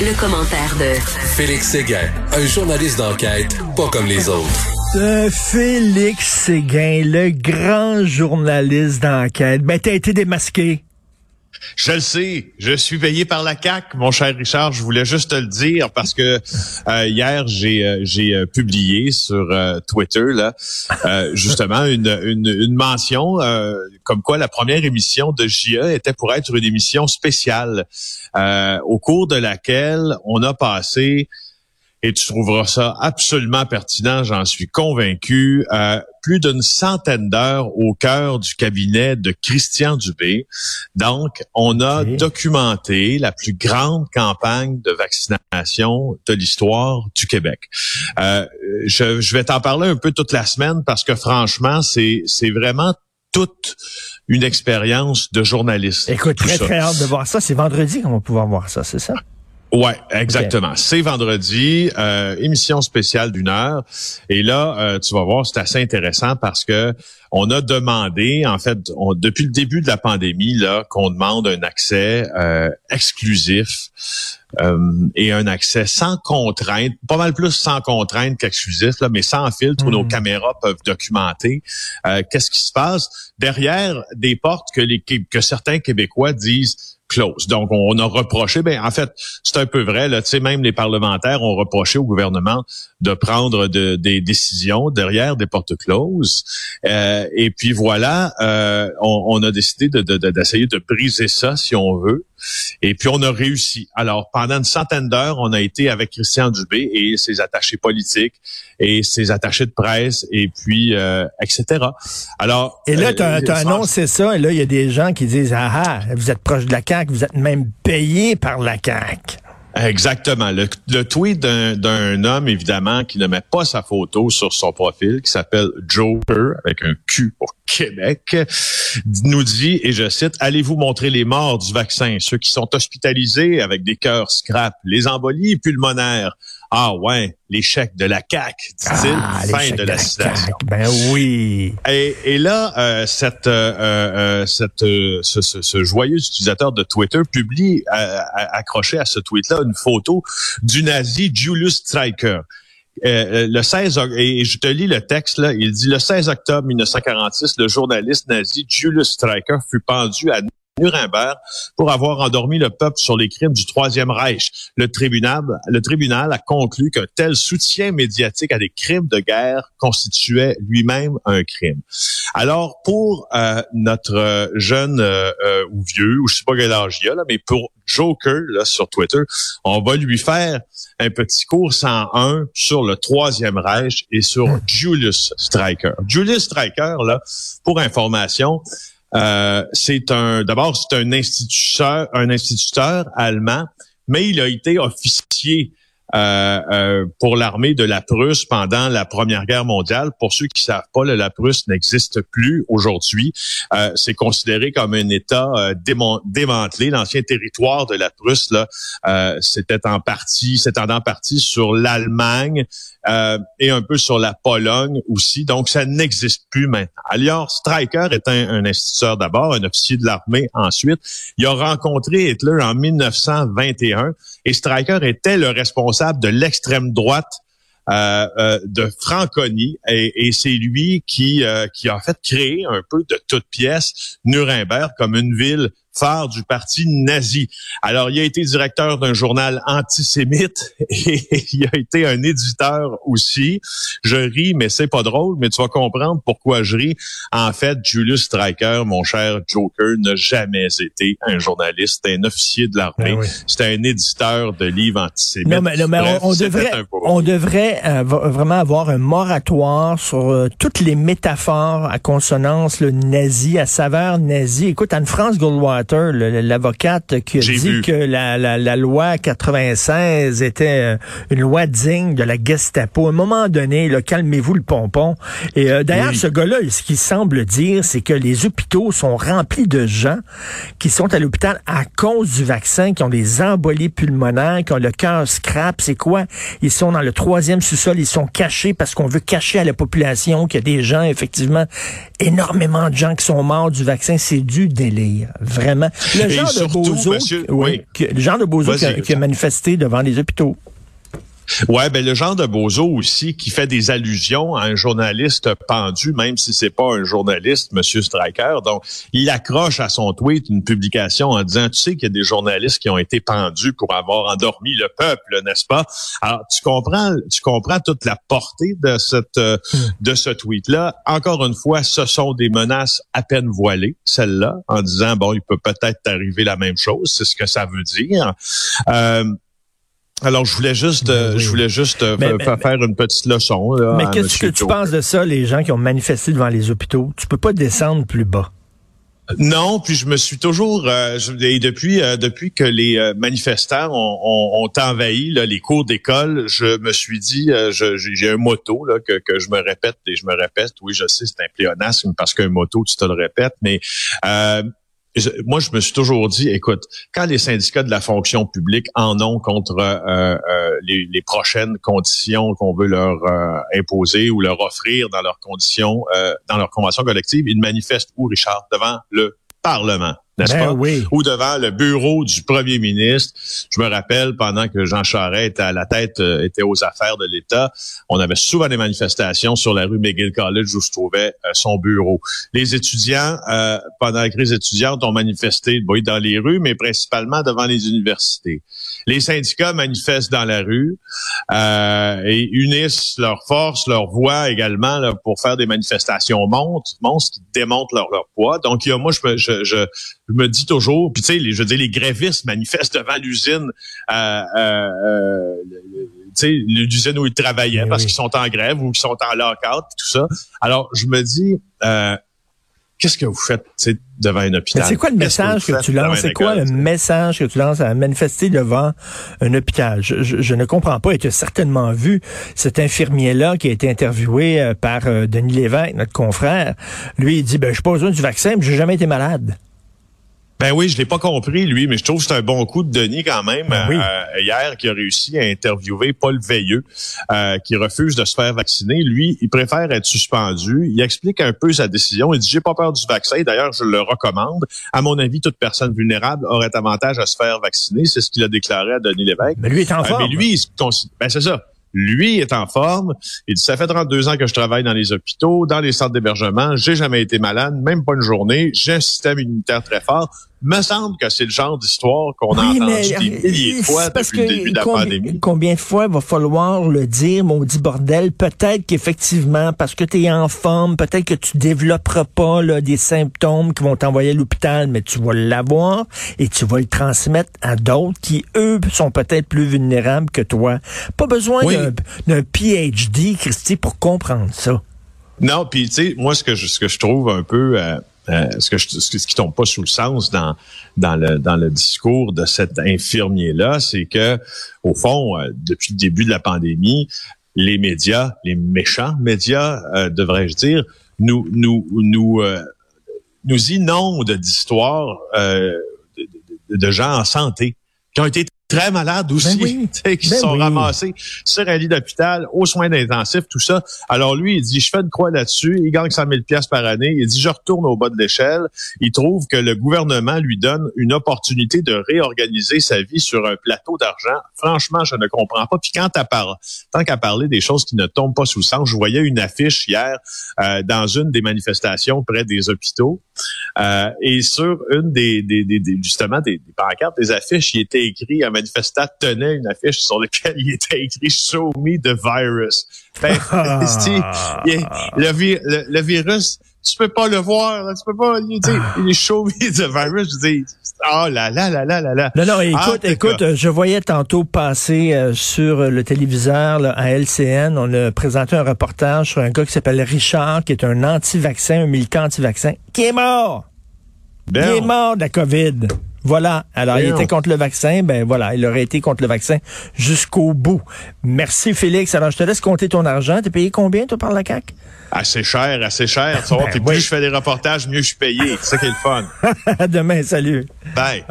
Le, commentaire de Félix Séguin, un journaliste d'enquête pas comme les autres. Euh, Félix Séguin, le grand journaliste d'enquête. Ben, t'as été démasqué. Je le sais, je suis payé par la CAC, mon cher Richard. Je voulais juste te le dire parce que euh, hier j'ai euh, euh, publié sur Twitter là justement une, une, une mention comme quoi la première émission de JE était pour être une émission spéciale au cours de laquelle on a passé et tu trouveras ça absolument pertinent, j'en suis convaincu. Euh, plus d'une centaine d'heures au cœur du cabinet de Christian Dubé. Donc, on a documenté la plus grande campagne de vaccination de l'histoire du Québec. Euh, je, je vais t'en parler un peu toute la semaine parce que franchement, c'est c'est vraiment toute une expérience de journaliste. Écoute, très, très hâte de voir ça. C'est vendredi qu'on va pouvoir voir ça, c'est ça? Ouais, exactement. C'est vendredi, euh, émission spéciale d'une heure. Et là, euh, tu vas voir, c'est assez intéressant parce que on a demandé, en fait, depuis le début de la pandémie, là, qu'on demande un accès euh, exclusif et un accès sans contrainte, pas mal plus sans contrainte qu'exclusif, là, mais sans filtre où nos hmm. caméras peuvent documenter qu'est-ce qui se passe derrière des portes que les que certains Québécois disent Donc, on a reproché, ben en fait, c'est un peu vrai, là, même les parlementaires ont reproché au gouvernement de prendre des décisions derrière des portes closes. Euh, et puis voilà, euh, on, a décidé d'essayer de, de, briser ça, si on veut. Et puis on a réussi. Alors, pendant une centaine d'heures, on a été avec Christian Dubé et ses attachés politiques et ses attachés de presse et puis euh, etc. Alors et là, tu as, as, annoncé ça et là, il y a des gens qui disent ah ah, vous êtes proche de la CAQ, vous êtes même payé par la CAQ. Exactement. Le, tweet d'un homme, évidemment, qui ne met pas sa photo sur son profil, qui s'appelle Joker, avec un Q pour Québec, nous dit, et je cite, Allez-vous montrer les morts du vaccin, ceux qui sont hospitalisés avec des cœurs scrap, les embolies pulmonaires, ah ouais, l'échec de la CAC, dit-il. Ah, fin de la, citation. Ben oui. Et, et là, euh, cette, euh, euh, cette, ce, ce, ce, joyeux utilisateur de Twitter publie, accroché à ce tweet-là, une photo du nazi Julius Streicher. le 16 et je te lis le texte là, il dit le 16 octobre 1946, le journaliste nazi Julius Streicher fut pendu à Nuremberg pour avoir endormi le peuple sur les crimes du Troisième Reich. Le tribunal, le tribunal a conclu qu'un tel soutien médiatique à des crimes de guerre constituait lui-même un crime. Alors, pour euh, notre jeune euh, euh, ou vieux, ou je sais pas quel âge il a, là, mais pour Joker là, sur Twitter, on va lui faire un petit cours 101 sur le Troisième Reich et sur hmm. Julius Streicher. Julius Streicher, là, pour information, euh, c'est un, d'abord, c'est un instituteur, un instituteur allemand, mais il a été officier euh, euh, pour l'armée de la Prusse pendant la Première Guerre mondiale. Pour ceux qui savent pas, la Prusse n'existe plus aujourd'hui. Euh, c'est considéré comme un État euh, démantelé. L'ancien territoire de la Prusse, là, c'était en partie, c'était en partie sur l'Allemagne et un peu sur la Pologne aussi. Donc, ça n'existe plus maintenant. Alors, Stryker est un, un instituteur d'abord, un officier de l'armée ensuite. Il a rencontré Hitler en 1921 et Stryker était le responsable de l'extrême droite euh, euh, de Franconie et, c'est lui qui euh, qui a fait créer un peu de toute pièce Nuremberg comme une ville phare du parti nazi. Alors, il a été directeur d'un journal antisémite et il a été un éditeur aussi. Je ris, mais c'est pas drôle, mais tu vas comprendre pourquoi je ris. En fait, Julius Streicher, mon cher Joker, n'a jamais été un journaliste, un officier de l'armée, ben c'était un éditeur de livres antisémites. Non, mais, on, devrait, on devrait euh, vraiment avoir un moratoire sur euh, toutes les métaphores à consonance le nazi, à saveur nazi. Écoute, Anne-France L'avocate qui a dit que la, la, loi 96 était euh, une loi digne de la Gestapo. À un moment donné, calmez-vous le pompon. Et euh, d'ailleurs, ce gars-là, ce qu'il semble dire, c'est que les hôpitaux sont remplis de gens qui sont à l'hôpital à cause du vaccin, qui ont des embolies pulmonaires, qui ont le cœur scrap. C'est quoi? Ils sont dans le troisième sous-sol, ils sont cachés parce qu'on veut cacher à la population qu'il y a des gens, effectivement, énormément de gens qui sont morts du vaccin. C'est du délire. Vraiment vraiment. Le genre de bozo, oui, le genre de bozo qui a manifesté devant les hôpitaux. Ouais, ben le genre de bozo aussi qui fait des allusions à un journaliste pendu, même si c'est pas un journaliste, Monsieur Stryker. Donc, il accroche à son tweet une publication en disant, tu sais qu'il y a des journalistes qui ont été pendus pour avoir endormi le peuple, n'est-ce pas? Alors, tu comprends, tu comprends toute la portée de cette de ce tweet-là. Encore une fois, ce sont des menaces à peine voilées, celles-là, en disant bon, il peut peut-être arriver la même chose, c'est ce que ça veut dire. Euh, alors, je voulais juste, euh, je voulais juste euh, faire une petite leçon. mais qu'est-ce que tu penses de ça, les gens qui ont manifesté devant les hôpitaux? Tu peux pas descendre plus bas. Non, puis je me suis toujours euh, et depuis depuis que les manifestants ont, envahi les cours d'école, je me suis dit j'ai un motto là, que, que je me répète et je me répète. Oui, je sais, c'est un pléonasme parce qu'un motto, tu te le répètes, mais moi, je me suis toujours dit, écoute, quand les syndicats de la fonction publique en ont contre euh, euh, les, prochaines conditions qu'on veut leur euh, imposer ou leur offrir dans leurs conditions, dans leur convention collective, ils manifestent où, Richard, devant le Parlement n'est-ce ben pas? Oui. Ou devant le bureau du premier ministre. Je me rappelle, pendant que Jean Charest était à la tête, euh, était aux affaires de l'État, on avait souvent des manifestations sur la rue McGill College où se trouvait euh, son bureau. Les étudiants, euh, pendant la crise étudiante, ont manifesté oui, dans les rues, mais principalement devant les universités. Les syndicats manifestent dans la rue et unissent leurs forces, leurs voix également là, pour faire des manifestations monstres, monstres qui démontrent leur, leur poids. Donc, il y a, moi, je, je, je je me dis toujours, puis tu sais, je veux dire, les grévistes manifestent devant l'usine, euh, euh, euh tu sais, l'usine où ils travaillaient parce qu'ils sont en grève ou qu'ils sont en lockout, tout ça. Alors, je me dis, euh, qu'est-ce que vous faites devant un hôpital? C'est quoi le message que, tu lances? C'est quoi le message que tu lances à manifester devant un hôpital? Je, ne comprends pas et tu as certainement vu cet infirmier-là qui a été interviewé euh, par Denis Lévesque, notre confrère. Lui, il dit, ben, je suis pas besoin du vaccin, mais j'ai jamais été malade. Ben oui, je l'ai pas compris, lui, mais je trouve que c'est un bon coup de Denis quand même ben euh, hier qui a réussi à interviewer Paul Veilleux, euh, qui refuse de se faire vacciner. Lui, il préfère être suspendu. Il explique un peu sa décision. Il dit j'ai pas peur du vaccin. D'ailleurs, je le recommande. À mon avis, toute personne vulnérable aurait avantage à se faire vacciner. C'est ce qu'il a déclaré à Denis Lévesque. Mais lui est en euh, mais lui, ben c'est ça. Lui est en forme. Il dit, ça fait 32 ans que je travaille dans les hôpitaux, dans les centres d'hébergement. J'ai jamais été malade, même pas une journée. J'ai un système immunitaire très fort me semble que c'est le genre d'histoire qu'on a entendu des milliers de fois depuis le début de la combien, pandémie. Combien de fois va falloir le dire, maudit bordel? Peut-être qu'effectivement, parce que tu es en forme, peut-être que tu développeras pas là, des symptômes qui vont t'envoyer à l'hôpital, mais tu vas l'avoir et tu vas le transmettre à d'autres qui, eux, sont peut-être plus vulnérables que toi. Pas besoin d'un PhD, Christy, pour comprendre ça. Non, puis tu sais, moi ce que je, ce que je trouve un peu euh, euh, ce, que je, ce qui tombe pas sous le sens dans dans le dans le discours de cet infirmier là, c'est que au fond, euh, depuis le début de la pandémie, les médias, les méchants médias, euh, devrais-je dire, nous nous nous nous inondent d'histoires de, de, gens en santé qui ont été très malades aussi, ben qui ben sont ramassés sur un lit d'hôpital, aux soins intensifs, tout ça. Alors lui, il dit, je fais une croix là-dessus, il gagne 100 000 pièces par année, il dit, je retourne au bas de l'échelle. Il trouve que le gouvernement lui donne une opportunité de réorganiser sa vie sur un plateau d'argent. Franchement, je ne comprends pas. Puis quand à part, tant qu'à parler des choses qui ne tombent pas sous le sens, je voyais une affiche hier euh, dans une des manifestations près des hôpitaux. Euh, et sur une des, des, des, justement des, des, pancartes, des affiches, il était écrit, un manifestant tenait une affiche sur laquelle il était écrit Show me the virus. Ben, le, le, virus, tu peux pas le voir, tu peux pas, il dit, show me the virus, je dis, oh là là là là là là. Non, non, écoute, ah, écoute, je voyais tantôt passer euh, sur le téléviseur là, à LCN, on a présenté un reportage sur un gars qui s'appelle Richard, qui est un anti-vaccin, un militant anti-vaccin, qui est mort. Il est mort de la COVID. Voilà. Alors, il était contre le vaccin. Ben voilà, il aurait été contre le vaccin jusqu'au bout. Merci, Félix. Alors, je te laisse compter ton argent. T'es payé combien, toi, par la CAQ? Assez cher, assez cher. Tu ben plus je fais des reportages, mieux je suis payé. C'est ça qui est le fun. à demain. Salut. Bye.